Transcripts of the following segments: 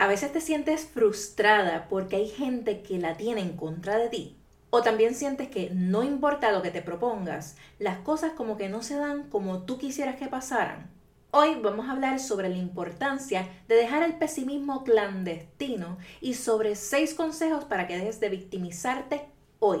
A veces te sientes frustrada porque hay gente que la tiene en contra de ti. O también sientes que no importa lo que te propongas, las cosas como que no se dan como tú quisieras que pasaran. Hoy vamos a hablar sobre la importancia de dejar el pesimismo clandestino y sobre seis consejos para que dejes de victimizarte hoy.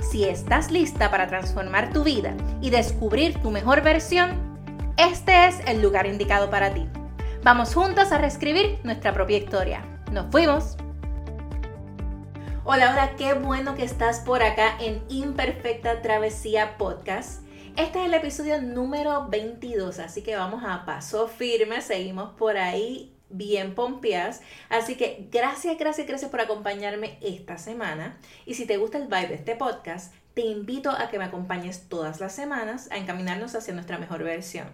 Si estás lista para transformar tu vida y descubrir tu mejor versión, este es el lugar indicado para ti. Vamos juntos a reescribir nuestra propia historia. ¡Nos fuimos! Hola, hola, qué bueno que estás por acá en Imperfecta Travesía Podcast. Este es el episodio número 22, así que vamos a paso firme, seguimos por ahí bien pompeadas. Así que gracias, gracias, gracias por acompañarme esta semana. Y si te gusta el vibe de este podcast, te invito a que me acompañes todas las semanas a encaminarnos hacia nuestra mejor versión.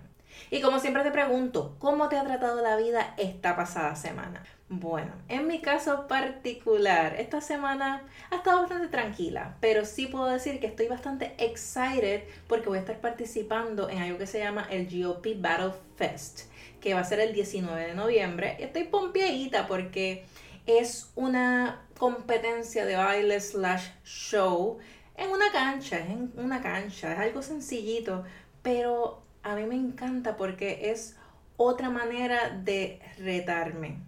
Y como siempre te pregunto, ¿cómo te ha tratado la vida esta pasada semana? Bueno, en mi caso particular, esta semana ha estado bastante tranquila, pero sí puedo decir que estoy bastante excited porque voy a estar participando en algo que se llama el GOP Battle Fest que va a ser el 19 de noviembre. Estoy pompeadita porque es una competencia de baile slash show en una cancha, es en una cancha, es algo sencillito, pero a mí me encanta porque es otra manera de retarme.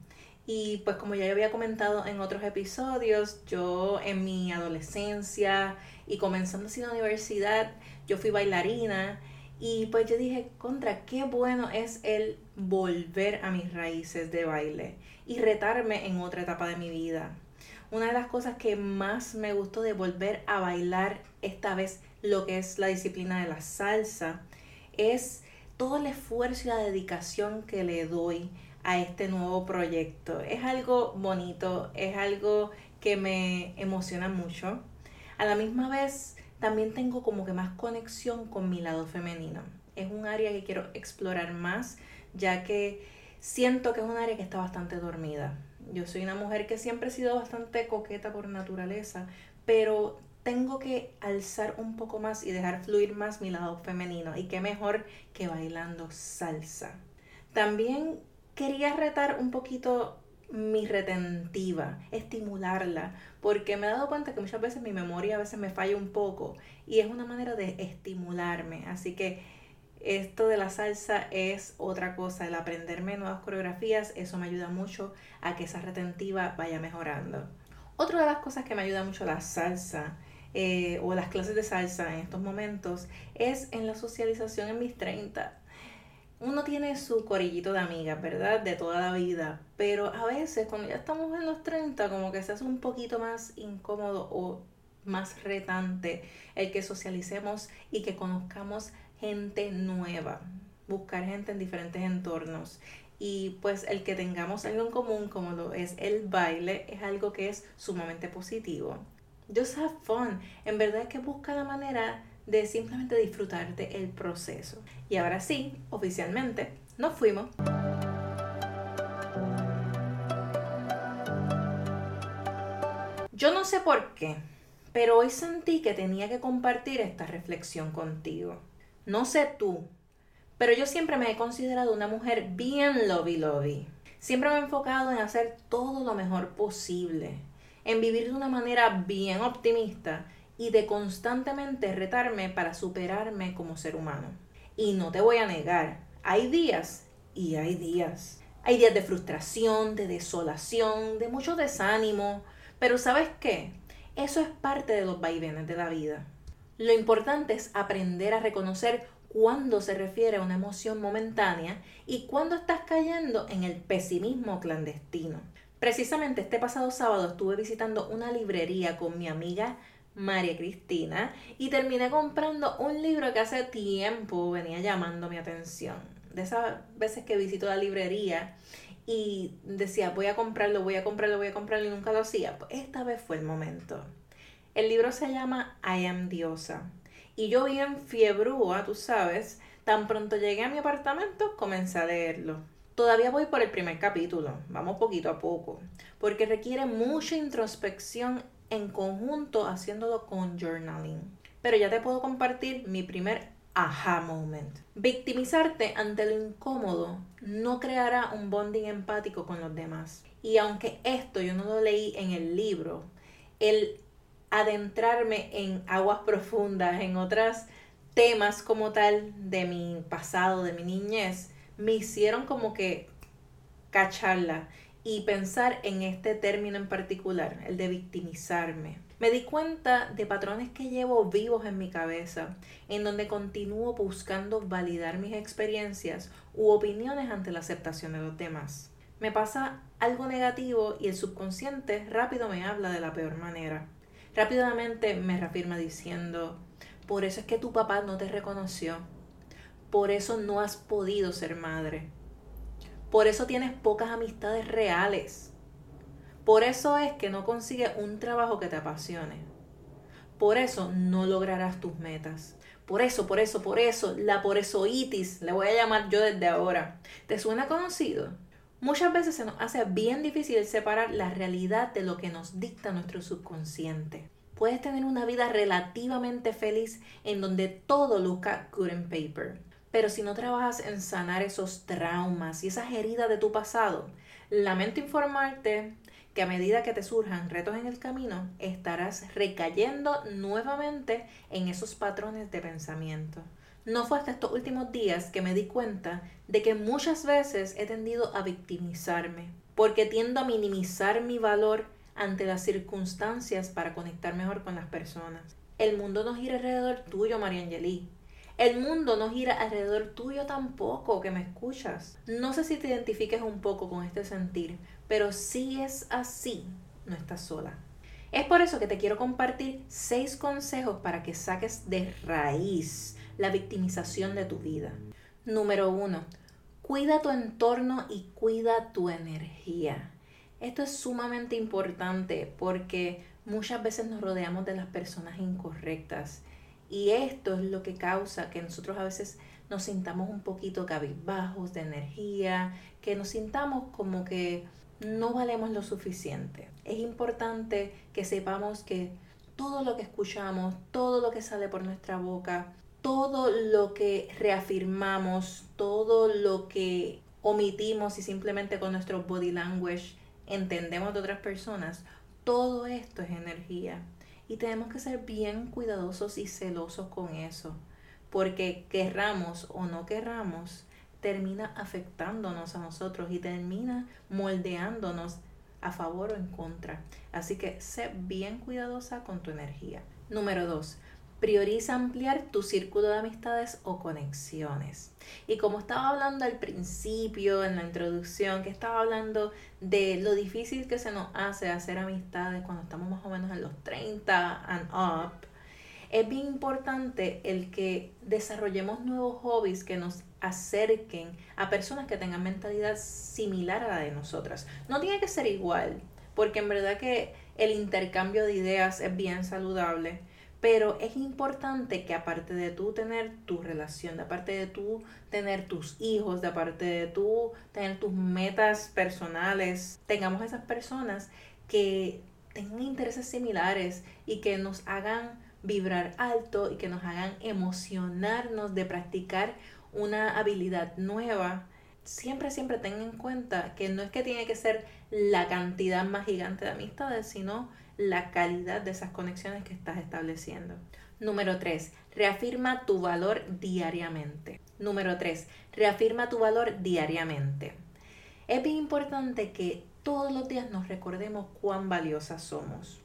Y pues como ya había comentado en otros episodios, yo en mi adolescencia y comenzando así la universidad, yo fui bailarina y pues yo dije, contra, qué bueno es el volver a mis raíces de baile y retarme en otra etapa de mi vida. Una de las cosas que más me gustó de volver a bailar esta vez lo que es la disciplina de la salsa es todo el esfuerzo y la dedicación que le doy a este nuevo proyecto. Es algo bonito, es algo que me emociona mucho. A la misma vez también tengo como que más conexión con mi lado femenino. Es un área que quiero explorar más, ya que siento que es un área que está bastante dormida. Yo soy una mujer que siempre he sido bastante coqueta por naturaleza, pero tengo que alzar un poco más y dejar fluir más mi lado femenino. Y qué mejor que bailando salsa. También quería retar un poquito mi retentiva, estimularla, porque me he dado cuenta que muchas veces mi memoria a veces me falla un poco y es una manera de estimularme. Así que esto de la salsa es otra cosa, el aprenderme nuevas coreografías, eso me ayuda mucho a que esa retentiva vaya mejorando. Otra de las cosas que me ayuda mucho la salsa eh, o las clases de salsa en estos momentos es en la socialización en mis 30 uno tiene su corillito de amigas, ¿verdad? De toda la vida. Pero a veces cuando ya estamos en los 30, como que se hace un poquito más incómodo o más retante el que socialicemos y que conozcamos gente nueva. Buscar gente en diferentes entornos. Y pues el que tengamos algo en común como lo es el baile es algo que es sumamente positivo. Just have fun. En verdad es que busca la manera de simplemente disfrutarte el proceso. Y ahora sí, oficialmente, nos fuimos. Yo no sé por qué, pero hoy sentí que tenía que compartir esta reflexión contigo. No sé tú, pero yo siempre me he considerado una mujer bien lobby lobby. Siempre me he enfocado en hacer todo lo mejor posible, en vivir de una manera bien optimista y de constantemente retarme para superarme como ser humano. Y no te voy a negar, hay días y hay días. Hay días de frustración, de desolación, de mucho desánimo, pero ¿sabes qué? Eso es parte de los vaivenes de la vida. Lo importante es aprender a reconocer cuándo se refiere a una emoción momentánea y cuándo estás cayendo en el pesimismo clandestino. Precisamente este pasado sábado estuve visitando una librería con mi amiga María Cristina y terminé comprando un libro que hace tiempo venía llamando mi atención. De esas veces que visito la librería y decía, voy a comprarlo, voy a comprarlo, voy a comprarlo y nunca lo hacía. Pues esta vez fue el momento. El libro se llama I am Diosa. Y yo bien fiebrúa, tú sabes, tan pronto llegué a mi apartamento, comencé a leerlo. Todavía voy por el primer capítulo, vamos poquito a poco, porque requiere mucha introspección en conjunto haciéndolo con journaling. Pero ya te puedo compartir mi primer aha moment. Victimizarte ante lo incómodo no creará un bonding empático con los demás. Y aunque esto yo no lo leí en el libro, el adentrarme en aguas profundas, en otros temas como tal de mi pasado, de mi niñez, me hicieron como que cacharla y pensar en este término en particular, el de victimizarme. Me di cuenta de patrones que llevo vivos en mi cabeza, en donde continúo buscando validar mis experiencias u opiniones ante la aceptación de los demás. Me pasa algo negativo y el subconsciente rápido me habla de la peor manera. Rápidamente me reafirma diciendo, por eso es que tu papá no te reconoció, por eso no has podido ser madre, por eso tienes pocas amistades reales por eso es que no consigues un trabajo que te apasione. Por eso no lograrás tus metas. Por eso, por eso, por eso, la por eso itis, le voy a llamar yo desde ahora. ¿Te suena conocido? Muchas veces se nos hace bien difícil separar la realidad de lo que nos dicta nuestro subconsciente. Puedes tener una vida relativamente feliz en donde todo luzca good in paper. Pero si no trabajas en sanar esos traumas y esas heridas de tu pasado, lamento informarte que a medida que te surjan retos en el camino, estarás recayendo nuevamente en esos patrones de pensamiento. No fue hasta estos últimos días que me di cuenta de que muchas veces he tendido a victimizarme, porque tiendo a minimizar mi valor ante las circunstancias para conectar mejor con las personas. El mundo no gira alrededor tuyo, María Angelí. El mundo no gira alrededor tuyo tampoco, que me escuchas. No sé si te identifiques un poco con este sentir, pero si es así, no estás sola. Es por eso que te quiero compartir seis consejos para que saques de raíz la victimización de tu vida. Número uno, cuida tu entorno y cuida tu energía. Esto es sumamente importante porque muchas veces nos rodeamos de las personas incorrectas y esto es lo que causa que nosotros a veces nos sintamos un poquito cabizbajos de energía, que nos sintamos como que no valemos lo suficiente. Es importante que sepamos que todo lo que escuchamos, todo lo que sale por nuestra boca, todo lo que reafirmamos, todo lo que omitimos y simplemente con nuestro body language entendemos de otras personas, todo esto es energía. Y tenemos que ser bien cuidadosos y celosos con eso, porque querramos o no querramos, termina afectándonos a nosotros y termina moldeándonos a favor o en contra. Así que sé bien cuidadosa con tu energía. Número dos, prioriza ampliar tu círculo de amistades o conexiones. Y como estaba hablando al principio, en la introducción, que estaba hablando de lo difícil que se nos hace hacer amistades cuando estamos más o menos en los 30 and up, es bien importante el que desarrollemos nuevos hobbies que nos acerquen a personas que tengan mentalidad similar a la de nosotras. No tiene que ser igual, porque en verdad que el intercambio de ideas es bien saludable, pero es importante que aparte de tú tener tu relación, de aparte de tú tener tus hijos, de aparte de tú tener tus metas personales, tengamos esas personas que tengan intereses similares y que nos hagan vibrar alto y que nos hagan emocionarnos de practicar una habilidad nueva, siempre, siempre tengan en cuenta que no es que tiene que ser la cantidad más gigante de amistades, sino la calidad de esas conexiones que estás estableciendo. Número 3. Reafirma tu valor diariamente. Número 3. Reafirma tu valor diariamente. Es bien importante que todos los días nos recordemos cuán valiosas somos.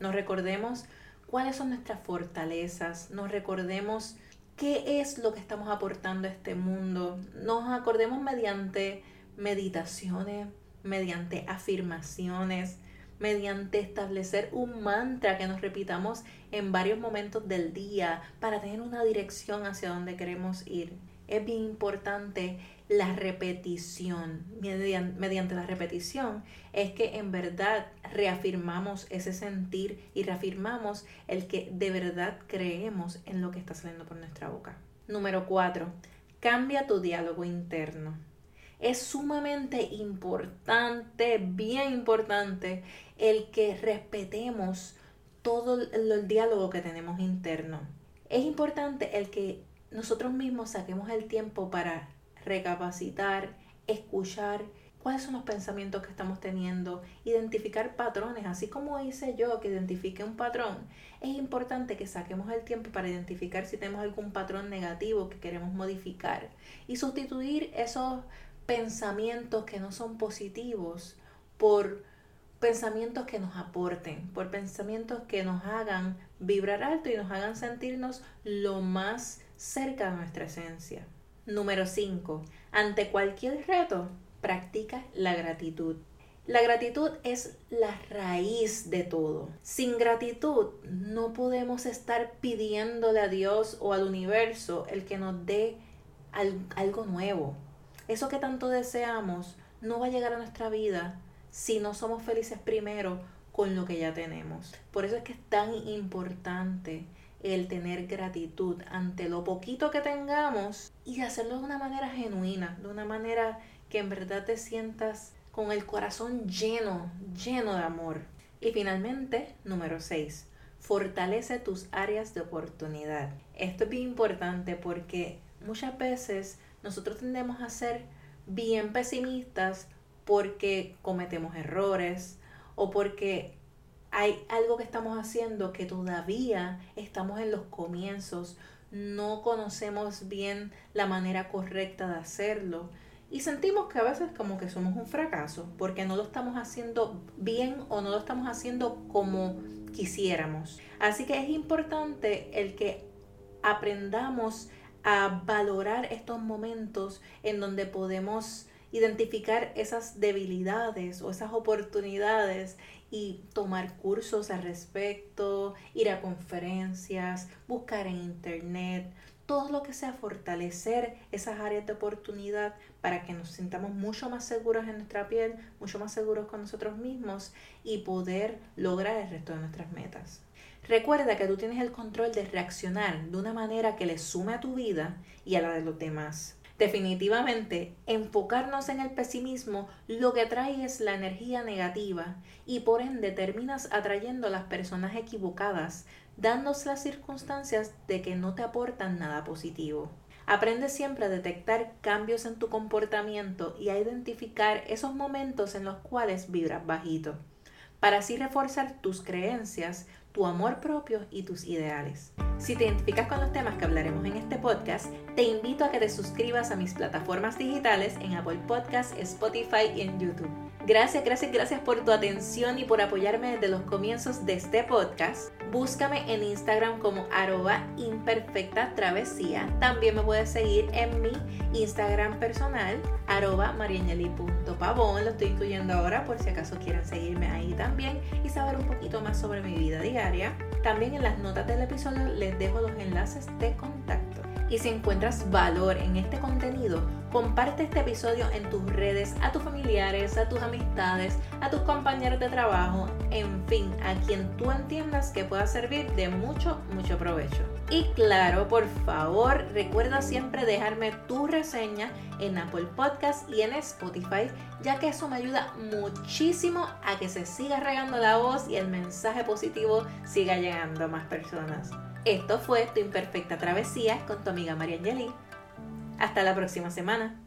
Nos recordemos cuáles son nuestras fortalezas, nos recordemos qué es lo que estamos aportando a este mundo, nos acordemos mediante meditaciones, mediante afirmaciones, mediante establecer un mantra que nos repitamos en varios momentos del día para tener una dirección hacia donde queremos ir. Es bien importante la repetición. Mediante la repetición es que en verdad reafirmamos ese sentir y reafirmamos el que de verdad creemos en lo que está saliendo por nuestra boca. Número 4. Cambia tu diálogo interno. Es sumamente importante, bien importante, el que respetemos todo el, diálogo que tenemos interno. Es importante el que nosotros mismos saquemos el tiempo para recapacitar, escuchar cuáles son los pensamientos que estamos teniendo, identificar patrones, así como hice yo que identifique un patrón, es importante que saquemos el tiempo para identificar si tenemos algún patrón negativo que queremos modificar y sustituir esos pensamientos que no son positivos por pensamientos que nos aporten, por pensamientos que nos hagan vibrar alto y nos hagan sentirnos lo más cerca de nuestra esencia. Número 5. Ante cualquier reto, practica la gratitud. La gratitud es la raíz de todo. Sin gratitud no podemos estar pidiéndole a Dios o al universo el que nos dé algo nuevo. Eso que tanto deseamos no va a llegar a nuestra vida si no somos felices primero con lo que ya tenemos. Por eso es que es tan importante el tener gratitud ante lo poquito que tengamos y hacerlo de una manera genuina, de una manera que en verdad te sientas con el corazón lleno, lleno de amor. Y finalmente, número 6, fortalece tus áreas de oportunidad. Esto es bien importante porque muchas veces nosotros tendemos a ser bien pesimistas porque cometemos errores o porque hay algo que estamos haciendo que todavía estamos en los comienzos, no conocemos bien la manera correcta de hacerlo y sentimos que a veces como que somos un fracaso porque no lo estamos haciendo bien o no lo estamos haciendo como quisiéramos. Así que es importante el que aprendamos a valorar estos momentos en donde podemos identificar esas debilidades o esas oportunidades y tomar cursos al respecto, ir a conferencias, buscar en internet, todo lo que sea fortalecer esas áreas de oportunidad para que nos sintamos mucho más seguros en nuestra piel, mucho más seguros con nosotros mismos y poder lograr el resto de nuestras metas. Recuerda que tú tienes el control de reaccionar de una manera que le sume a tu vida y a la de los demás. Definitivamente, enfocarnos en el pesimismo lo que atrae es la energía negativa y por ende terminas atrayendo a las personas equivocadas, dándose las circunstancias de que no te aportan nada positivo. Aprende siempre a detectar cambios en tu comportamiento y a identificar esos momentos en los cuales vibras bajito, para así reforzar tus creencias, tu amor propio y tus ideales. Si te identificas con los temas que hablaremos en este podcast, te invito a que te suscribas a mis plataformas digitales en Apple Podcasts, Spotify y en YouTube. Gracias, gracias, gracias por tu atención y por apoyarme desde los comienzos de este podcast. Búscame en Instagram como arroba imperfecta travesía. También me puedes seguir en mi Instagram personal, arroba. Lo estoy incluyendo ahora por si acaso quieren seguirme ahí también y saber un poquito más sobre mi vida diaria. También en las notas del episodio les dejo los enlaces de contacto. Y si encuentras valor en este contenido, comparte este episodio en tus redes, a tus familiares, a tus amistades, a tus compañeros de trabajo, en fin, a quien tú entiendas que pueda servir de mucho, mucho provecho. Y claro, por favor, recuerda siempre dejarme tu reseña en Apple Podcast y en Spotify, ya que eso me ayuda muchísimo a que se siga regando la voz y el mensaje positivo siga llegando a más personas. Esto fue Tu Imperfecta Travesía con tu amiga María. Hasta la próxima semana.